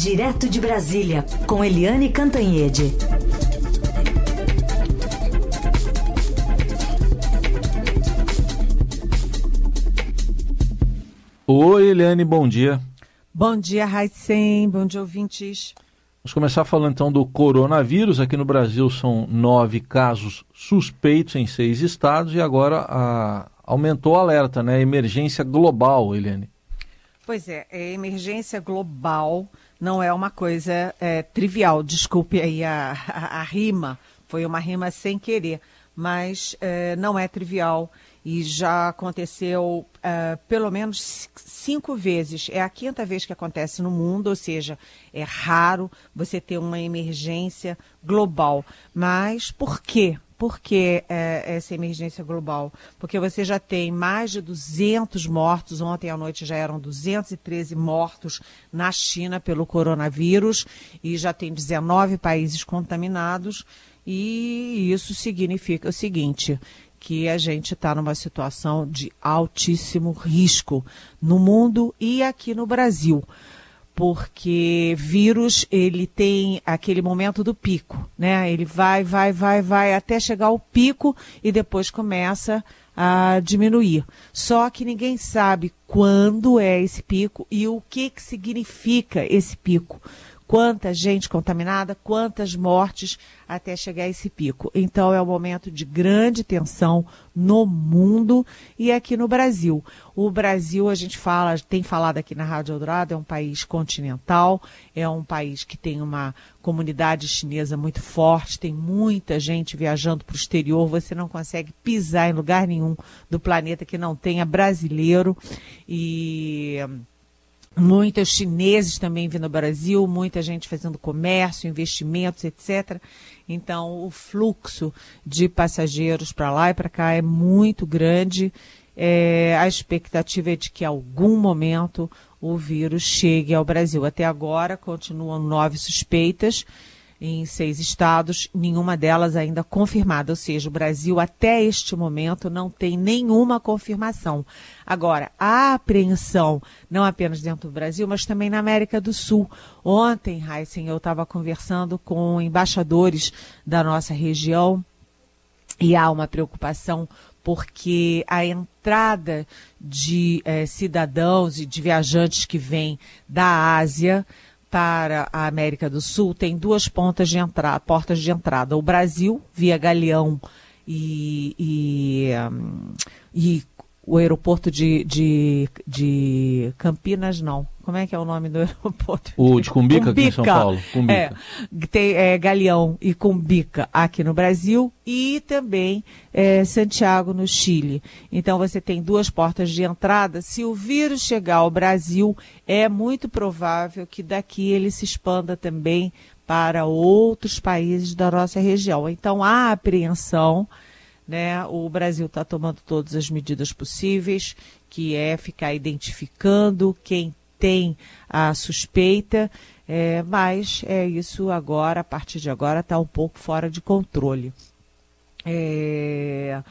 Direto de Brasília, com Eliane Cantanhede. Oi, Eliane, bom dia. Bom dia, Raicem. Bom dia, ouvintes. Vamos começar falando então do coronavírus. Aqui no Brasil são nove casos suspeitos em seis estados e agora a, aumentou o alerta, né? Emergência global, Eliane. Pois é, é emergência global não é uma coisa é, trivial. Desculpe aí a, a, a, rima, foi uma rima sem querer, mas é, não é trivial e já aconteceu é, pelo menos cinco vezes. É a quinta vez que acontece no mundo, ou seja, é raro você ter uma emergência global. Mas por quê? Por que é, essa emergência global? Porque você já tem mais de 200 mortos, ontem à noite já eram 213 mortos na China pelo coronavírus e já tem 19 países contaminados. E isso significa o seguinte: que a gente está numa situação de altíssimo risco no mundo e aqui no Brasil porque vírus ele tem aquele momento do pico, né? Ele vai, vai, vai, vai até chegar ao pico e depois começa a diminuir. Só que ninguém sabe quando é esse pico e o que, que significa esse pico quanta gente contaminada, quantas mortes até chegar a esse pico. Então é um momento de grande tensão no mundo e aqui no Brasil. O Brasil, a gente fala, tem falado aqui na Rádio Eldorado, é um país continental, é um país que tem uma comunidade chinesa muito forte, tem muita gente viajando para o exterior, você não consegue pisar em lugar nenhum do planeta que não tenha brasileiro e muitos chineses também vindo ao Brasil, muita gente fazendo comércio, investimentos, etc. Então, o fluxo de passageiros para lá e para cá é muito grande. É, a expectativa é de que, em algum momento, o vírus chegue ao Brasil. Até agora, continuam nove suspeitas em seis estados, nenhuma delas ainda confirmada, ou seja, o Brasil até este momento não tem nenhuma confirmação. Agora, a apreensão, não apenas dentro do Brasil, mas também na América do Sul. Ontem, Heisen, eu estava conversando com embaixadores da nossa região e há uma preocupação porque a entrada de eh, cidadãos e de viajantes que vêm da Ásia para a América do Sul tem duas pontas de entrada, portas de entrada. O Brasil, via Galeão e, e, um, e o aeroporto de, de, de Campinas, não. Como é que é o nome do aeroporto? O de Cumbica, Cumbica. aqui em São Paulo. Cumbica. É, tem é, Galeão e Cumbica aqui no Brasil e também é, Santiago, no Chile. Então você tem duas portas de entrada. Se o vírus chegar ao Brasil, é muito provável que daqui ele se expanda também para outros países da nossa região. Então há apreensão né? O Brasil está tomando todas as medidas possíveis, que é ficar identificando quem tem a suspeita, é, mas é isso agora, a partir de agora, está um pouco fora de controle. É,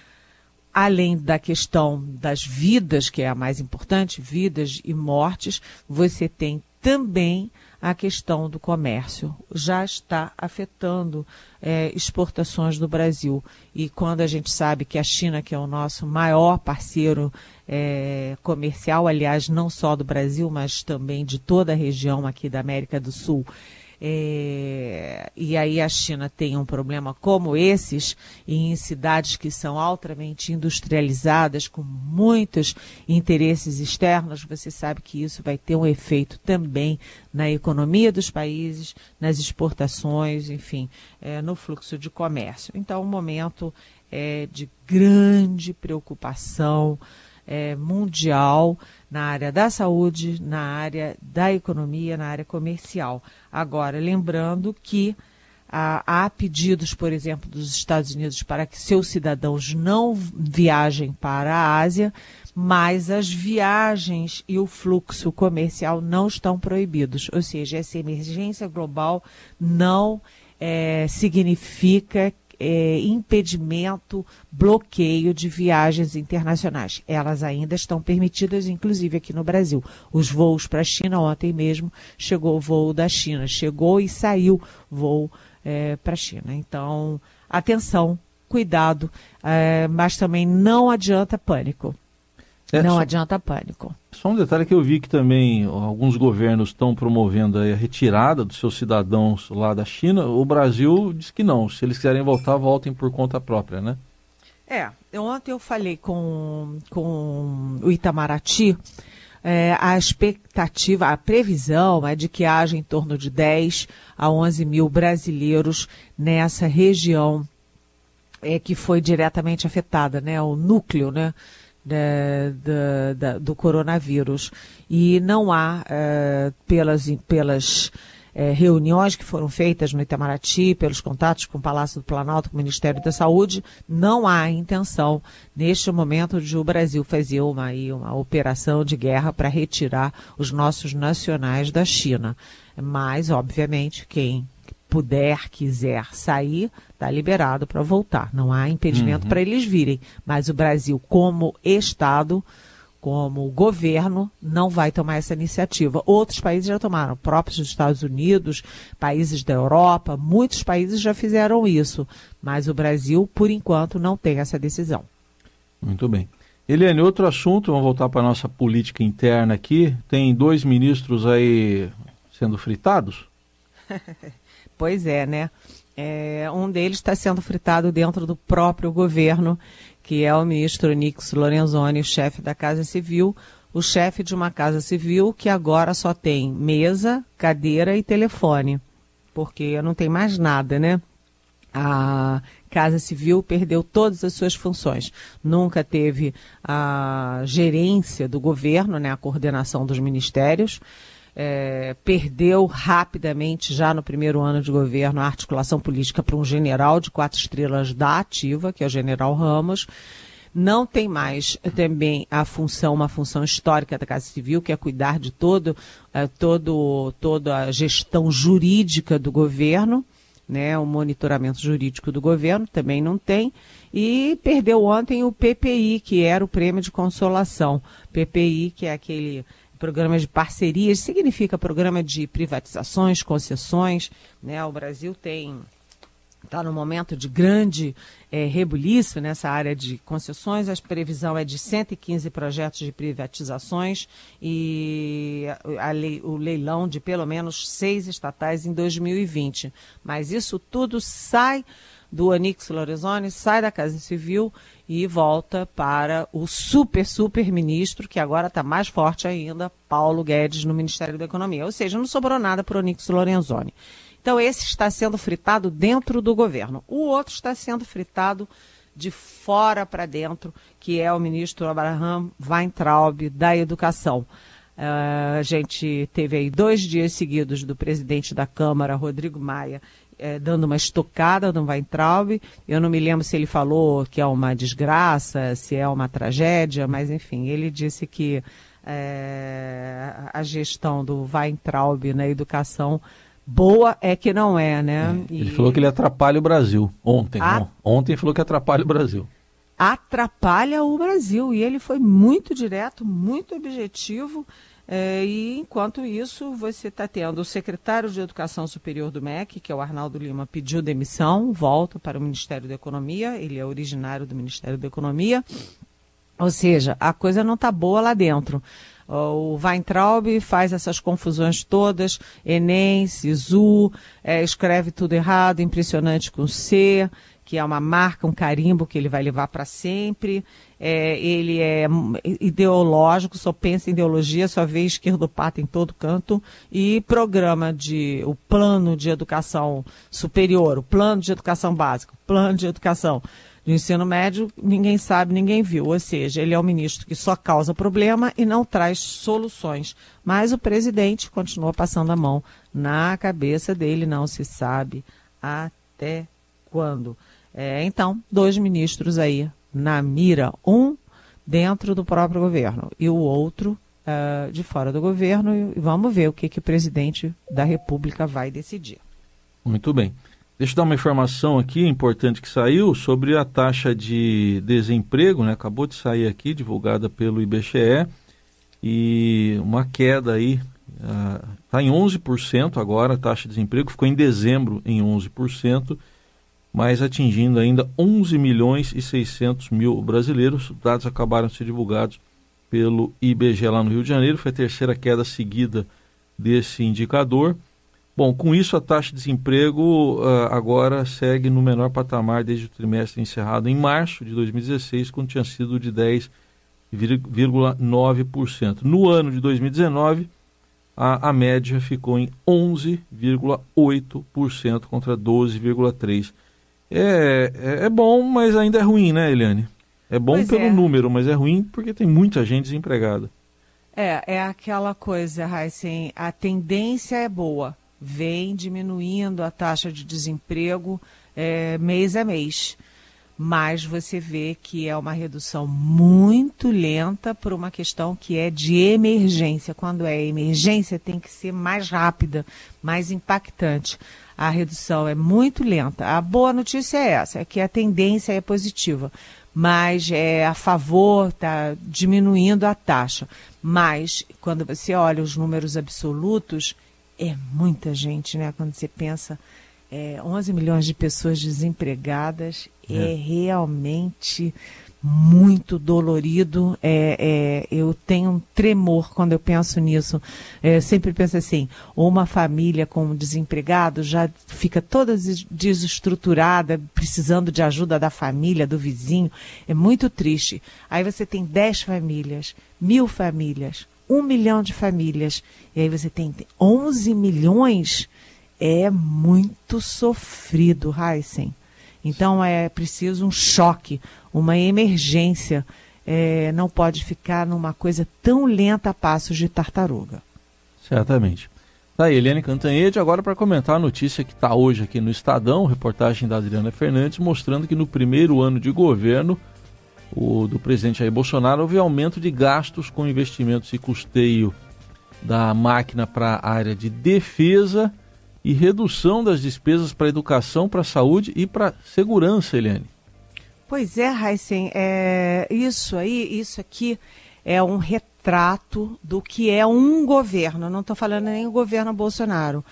além da questão das vidas, que é a mais importante, vidas e mortes, você tem também a questão do comércio. Já está afetando é, exportações do Brasil. E quando a gente sabe que a China, que é o nosso maior parceiro é, comercial, aliás, não só do Brasil, mas também de toda a região aqui da América do Sul, é, e aí a China tem um problema como esses, em cidades que são altamente industrializadas, com muitos interesses externos, você sabe que isso vai ter um efeito também na economia dos países, nas exportações, enfim, é, no fluxo de comércio. Então, um momento é, de grande preocupação é, mundial na área da saúde, na área da economia, na área comercial. Agora, lembrando que ah, há pedidos, por exemplo, dos Estados Unidos para que seus cidadãos não viajem para a Ásia, mas as viagens e o fluxo comercial não estão proibidos. Ou seja, essa emergência global não é, significa é, impedimento, bloqueio de viagens internacionais. Elas ainda estão permitidas, inclusive aqui no Brasil. Os voos para a China, ontem mesmo chegou o voo da China, chegou e saiu voo é, para a China. Então, atenção, cuidado, é, mas também não adianta pânico. É, não só, adianta pânico. Só um detalhe que eu vi que também alguns governos estão promovendo a retirada dos seus cidadãos lá da China. O Brasil diz que não. Se eles quiserem voltar, voltem por conta própria, né? É, ontem eu falei com, com o Itamaraty. É, a expectativa, a previsão é de que haja em torno de 10 a 11 mil brasileiros nessa região é, que foi diretamente afetada, né? O núcleo, né? Da, da, da, do coronavírus. E não há, uh, pelas, pelas uh, reuniões que foram feitas no Itamaraty, pelos contatos com o Palácio do Planalto, com o Ministério da Saúde, não há intenção, neste momento, de o Brasil fazer uma, uma operação de guerra para retirar os nossos nacionais da China. Mas, obviamente, quem puder, quiser sair, está liberado para voltar. Não há impedimento uhum. para eles virem. Mas o Brasil, como Estado, como governo, não vai tomar essa iniciativa. Outros países já tomaram, próprios dos Estados Unidos, países da Europa, muitos países já fizeram isso. Mas o Brasil, por enquanto, não tem essa decisão. Muito bem. Eliane, outro assunto, vamos voltar para a nossa política interna aqui. Tem dois ministros aí sendo fritados? Pois é, né? É, um deles está sendo fritado dentro do próprio governo, que é o ministro Nix Lorenzoni, chefe da Casa Civil, o chefe de uma Casa Civil que agora só tem mesa, cadeira e telefone, porque não tem mais nada, né? A Casa Civil perdeu todas as suas funções. Nunca teve a gerência do governo, né, a coordenação dos ministérios é, perdeu rapidamente, já no primeiro ano de governo, a articulação política para um general de quatro estrelas da ativa, que é o general Ramos. Não tem mais também a função, uma função histórica da Casa Civil, que é cuidar de todo, é, todo, toda a gestão jurídica do governo né, o monitoramento jurídico do governo, também não tem, e perdeu ontem o PPI, que era o prêmio de consolação. PPI, que é aquele Programa de parcerias significa programa de privatizações, concessões. Né? O Brasil tem está no momento de grande é, rebuliço nessa área de concessões. A previsão é de 115 projetos de privatizações e a, a o leilão de pelo menos seis estatais em 2020. Mas isso tudo sai do Anix Lorenzoni, sai da Casa Civil e volta para o super, super ministro, que agora está mais forte ainda, Paulo Guedes, no Ministério da Economia. Ou seja, não sobrou nada para o Onix Lorenzoni. Então, esse está sendo fritado dentro do governo. O outro está sendo fritado de fora para dentro, que é o ministro Abraham Weintraub, da Educação. Uh, a gente teve aí dois dias seguidos do presidente da Câmara, Rodrigo Maia, é, dando uma estocada no Weintraub. Eu não me lembro se ele falou que é uma desgraça, se é uma tragédia, mas enfim, ele disse que é, a gestão do Weintraub na educação boa é que não é, né? É, ele e... falou que ele atrapalha o Brasil ontem. A... Ontem falou que atrapalha o Brasil. Atrapalha o Brasil e ele foi muito direto, muito objetivo. É, e enquanto isso, você está tendo o secretário de Educação Superior do MEC, que é o Arnaldo Lima, pediu demissão, volta para o Ministério da Economia, ele é originário do Ministério da Economia. Ou seja, a coisa não está boa lá dentro. O Weintraub faz essas confusões todas, Enem, SISU, é, escreve tudo errado, impressionante com C, que é uma marca, um carimbo que ele vai levar para sempre. É, ele é ideológico, só pensa em ideologia, só vê esquerdopata em todo canto. E programa de o plano de educação superior, o plano de educação básica, o plano de educação de ensino médio, ninguém sabe, ninguém viu. Ou seja, ele é um ministro que só causa problema e não traz soluções. Mas o presidente continua passando a mão na cabeça dele, não se sabe até quando. É, então, dois ministros aí na mira, um dentro do próprio governo e o outro uh, de fora do governo. E vamos ver o que, que o presidente da República vai decidir. Muito bem. Deixa eu dar uma informação aqui importante que saiu sobre a taxa de desemprego, né? Acabou de sair aqui, divulgada pelo IBGE, e uma queda aí, está uh, em 11% agora a taxa de desemprego, ficou em dezembro em 11%, mas atingindo ainda 11 milhões e 600 mil brasileiros. Os dados acabaram de ser divulgados pelo IBGE lá no Rio de Janeiro, foi a terceira queda seguida desse indicador. Bom, com isso a taxa de desemprego uh, agora segue no menor patamar desde o trimestre encerrado em março de 2016, quando tinha sido de 10,9%. No ano de 2019, a, a média ficou em 11,8% contra 12,3%. É, é, é, bom, mas ainda é ruim, né, Eliane? É bom pois pelo é. número, mas é ruim porque tem muita gente desempregada. É, é aquela coisa, Heisen, a tendência é boa vem diminuindo a taxa de desemprego é, mês a mês. Mas você vê que é uma redução muito lenta por uma questão que é de emergência. Quando é emergência, tem que ser mais rápida, mais impactante. A redução é muito lenta. A boa notícia é essa, é que a tendência é positiva mas é a favor, está diminuindo a taxa. Mas, quando você olha os números absolutos, é muita gente, né? Quando você pensa é, 11 milhões de pessoas desempregadas, é, é realmente muito dolorido. É, é, eu tenho um tremor quando eu penso nisso. É, sempre penso assim: uma família com desempregado já fica toda desestruturada, precisando de ajuda da família, do vizinho. É muito triste. Aí você tem 10 famílias, mil famílias, um milhão de famílias, e aí você tem 11 milhões, é muito sofrido, Heisen. Então é preciso um choque, uma emergência. É, não pode ficar numa coisa tão lenta a passos de tartaruga. Certamente. Tá aí, Eliane Cantanhede, agora para comentar a notícia que está hoje aqui no Estadão, reportagem da Adriana Fernandes, mostrando que no primeiro ano de governo o, do presidente Jair Bolsonaro, houve aumento de gastos com investimentos e custeio da máquina para a área de defesa e redução das despesas para educação, para saúde e para segurança, Eliane. Pois é, Heisen, é, isso aí, isso aqui é um retrato do que é um governo. Não estou falando nem o governo Bolsonaro.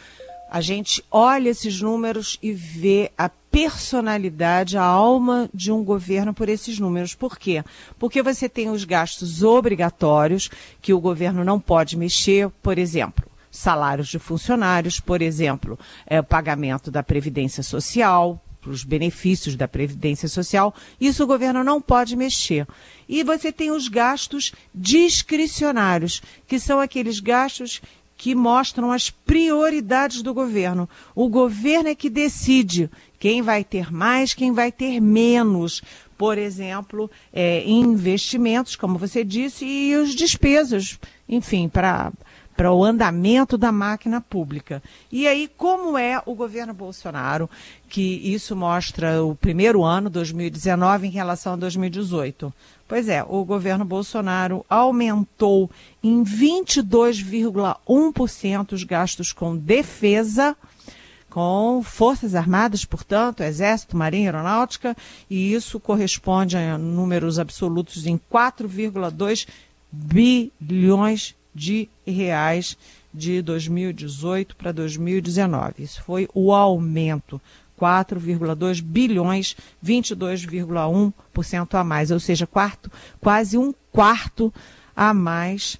A gente olha esses números e vê a personalidade, a alma de um governo por esses números. Por quê? Porque você tem os gastos obrigatórios que o governo não pode mexer, por exemplo, salários de funcionários, por exemplo, é, pagamento da Previdência Social, os benefícios da Previdência Social, isso o governo não pode mexer. E você tem os gastos discricionários, que são aqueles gastos que mostram as prioridades do governo. O governo é que decide quem vai ter mais, quem vai ter menos. Por exemplo, é, investimentos, como você disse, e os despesas, enfim, para para o andamento da máquina pública. E aí, como é o governo Bolsonaro, que isso mostra o primeiro ano, 2019, em relação a 2018? Pois é, o governo Bolsonaro aumentou em 22,1% os gastos com defesa, com Forças Armadas, portanto, Exército, Marinha, Aeronáutica, e isso corresponde a números absolutos em 4,2 bilhões de reais de 2018 para 2019. Isso foi o aumento 4,2 bilhões, 22,1% a mais, ou seja, quarto, quase um quarto a mais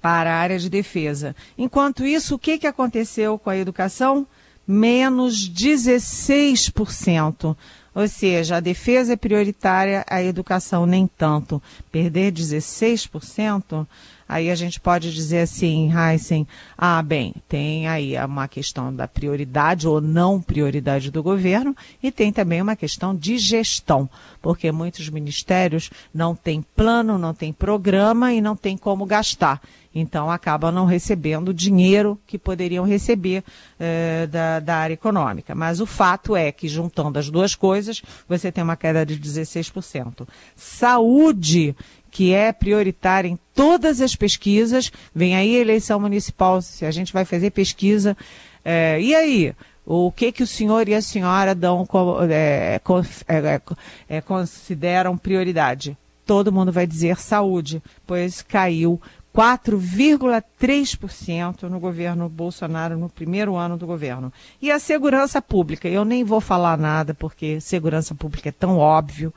para a área de defesa. Enquanto isso, o que, que aconteceu com a educação? Menos 16%. Ou seja, a defesa é prioritária, a educação nem tanto. Perder 16%, aí a gente pode dizer assim, Heisen, ah, bem, tem aí uma questão da prioridade ou não prioridade do governo e tem também uma questão de gestão, porque muitos ministérios não têm plano, não têm programa e não têm como gastar. Então, acabam não recebendo o dinheiro que poderiam receber eh, da, da área econômica. Mas o fato é que, juntando as duas coisas, você tem uma queda de 16%. Saúde, que é prioritária em todas as pesquisas, vem aí a eleição municipal, se a gente vai fazer pesquisa. Eh, e aí? O que, que o senhor e a senhora dão, é, é, é, consideram prioridade? Todo mundo vai dizer saúde, pois caiu 4,3% no governo Bolsonaro no primeiro ano do governo. E a segurança pública, eu nem vou falar nada porque segurança pública é tão óbvio,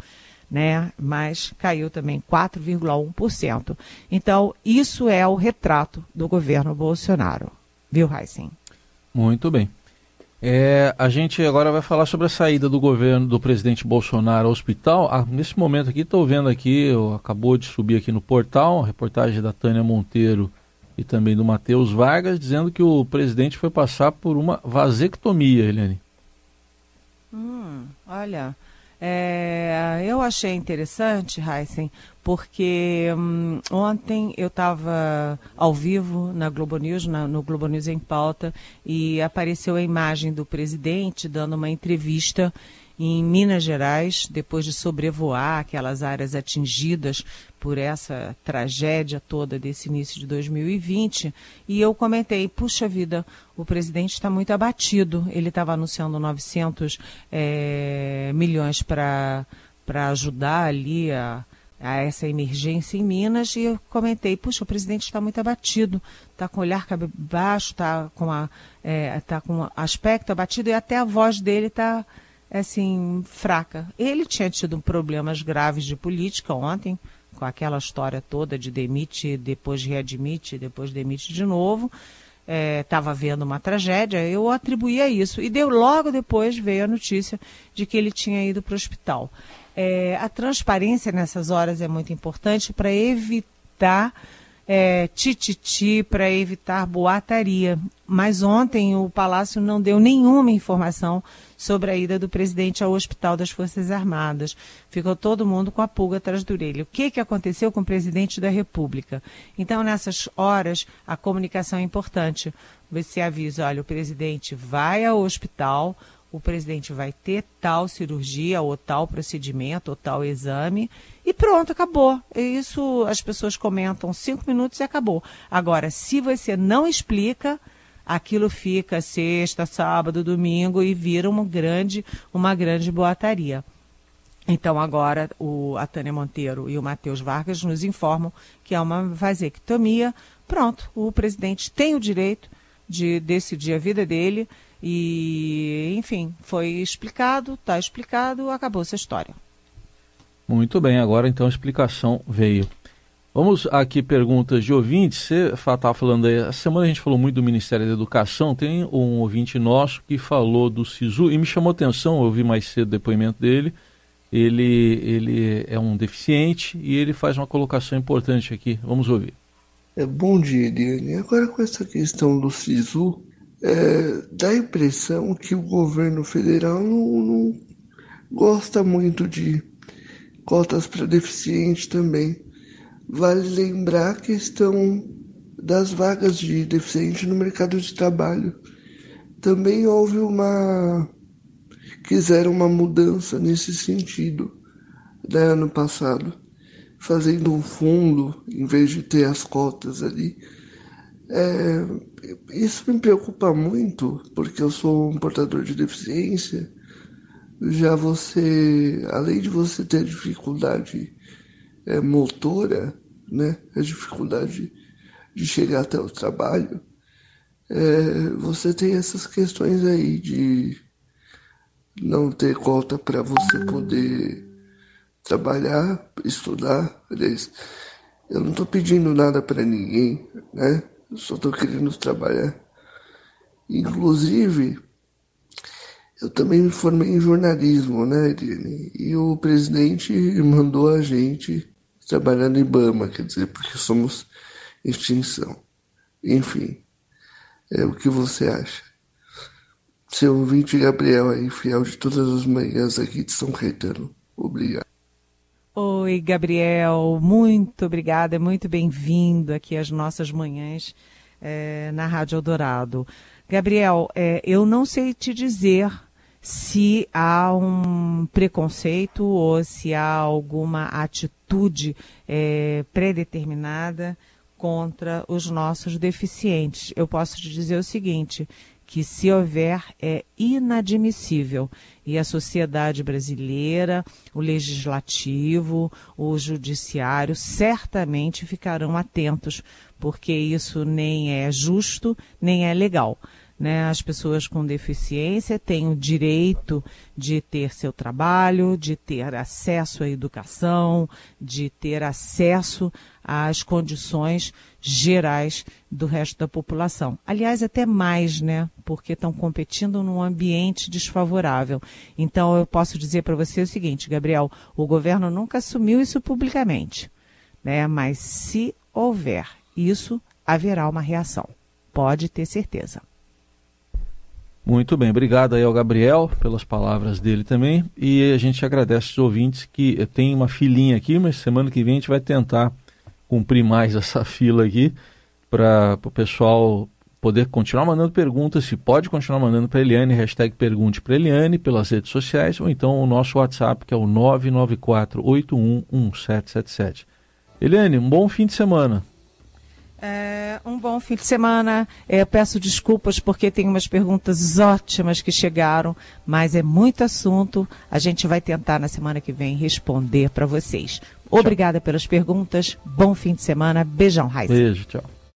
né? Mas caiu também 4,1%. Então, isso é o retrato do governo Bolsonaro. Viu, Heisen? Muito bem. É, a gente agora vai falar sobre a saída do governo do presidente Bolsonaro ao hospital. Ah, nesse momento aqui, estou vendo aqui, acabou de subir aqui no portal, a reportagem da Tânia Monteiro e também do Matheus Vargas, dizendo que o presidente foi passar por uma vasectomia, Helene. Hum, olha, é, eu achei interessante, Heisen, porque hum, ontem eu estava ao vivo na Globo News, na, no Globo News em pauta, e apareceu a imagem do presidente dando uma entrevista em Minas Gerais, depois de sobrevoar aquelas áreas atingidas por essa tragédia toda desse início de 2020, e eu comentei, puxa vida, o presidente está muito abatido, ele estava anunciando 900 é, milhões para ajudar ali a, a essa emergência em Minas e eu comentei, puxa, o presidente está muito abatido, está com o olhar baixo, está com, a, é, tá com aspecto abatido e até a voz dele está assim, fraca. Ele tinha tido problemas graves de política ontem, com aquela história toda de demite, depois readmite, depois demite de novo. Estava é, vendo uma tragédia, eu atribuía isso. E deu, logo depois veio a notícia de que ele tinha ido para o hospital. É, a transparência nessas horas é muito importante para evitar é, tititi para evitar boataria. Mas ontem o Palácio não deu nenhuma informação sobre a ida do presidente ao Hospital das Forças Armadas. Ficou todo mundo com a pulga atrás do orelha. O que, que aconteceu com o presidente da República? Então, nessas horas, a comunicação é importante. Você avisa, olha, o presidente vai ao hospital, o presidente vai ter tal cirurgia, ou tal procedimento, ou tal exame, e pronto, acabou. Isso as pessoas comentam cinco minutos e acabou. Agora, se você não explica, aquilo fica sexta, sábado, domingo e vira uma grande, uma grande boataria. Então agora o, a Tânia Monteiro e o Matheus Vargas nos informam que é uma vasectomia. Pronto, o presidente tem o direito de decidir a vida dele e, enfim, foi explicado, está explicado, acabou essa história. Muito bem, agora então a explicação veio. Vamos aqui perguntas de ouvintes. Você estava falando aí, essa semana a gente falou muito do Ministério da Educação. Tem um ouvinte nosso que falou do SISU e me chamou atenção, eu ouvi mais cedo o depoimento dele. Ele, ele é um deficiente e ele faz uma colocação importante aqui. Vamos ouvir. É, bom dia, Eliane. Agora com essa questão do SISU, é, dá a impressão que o governo federal não, não gosta muito de cotas para deficiente também. Vale lembrar a questão das vagas de deficiente no mercado de trabalho. Também houve uma. quiseram uma mudança nesse sentido né, ano passado, fazendo um fundo em vez de ter as cotas ali. É, isso me preocupa muito, porque eu sou um portador de deficiência já você, além de você ter dificuldade é, motora, né, a dificuldade de chegar até o trabalho, é, você tem essas questões aí de não ter cota para você poder trabalhar, estudar. Eu não estou pedindo nada para ninguém, né? Só estou querendo trabalhar. Inclusive, eu também me formei em jornalismo, né, Irene? E o presidente mandou a gente trabalhar no IBAMA, quer dizer, porque somos extinção. Enfim, é o que você acha? Seu ouvinte Gabriel aí, fiel de todas as manhãs aqui de São Caetano. Obrigado. Oi, Gabriel, muito obrigada, é muito bem-vindo aqui às nossas manhãs é, na Rádio Eldorado. Gabriel, é, eu não sei te dizer se há um preconceito ou se há alguma atitude é, predeterminada contra os nossos deficientes. Eu posso te dizer o seguinte, que, se houver, é inadmissível. E a sociedade brasileira, o legislativo, o judiciário certamente ficarão atentos, porque isso nem é justo, nem é legal. Né? As pessoas com deficiência têm o direito de ter seu trabalho, de ter acesso à educação, de ter acesso às condições gerais do resto da população. Aliás, até mais, né? Porque estão competindo num ambiente desfavorável. Então, eu posso dizer para você o seguinte, Gabriel: o governo nunca assumiu isso publicamente, né? Mas se houver isso, haverá uma reação. Pode ter certeza. Muito bem, obrigado aí ao Gabriel pelas palavras dele também. E a gente agradece os ouvintes que tem uma filinha aqui, mas semana que vem a gente vai tentar cumprir mais essa fila aqui para o pessoal poder continuar mandando perguntas. Se pode continuar mandando para Eliane, hashtag pergunte para Eliane pelas redes sociais, ou então o nosso WhatsApp, que é o 994811777. Eliane, um bom fim de semana. É, um bom fim de semana. É, peço desculpas porque tem umas perguntas ótimas que chegaram, mas é muito assunto. A gente vai tentar na semana que vem responder para vocês. Obrigada pelas perguntas. Bom fim de semana. Beijão, Raíssa. Beijo, tchau.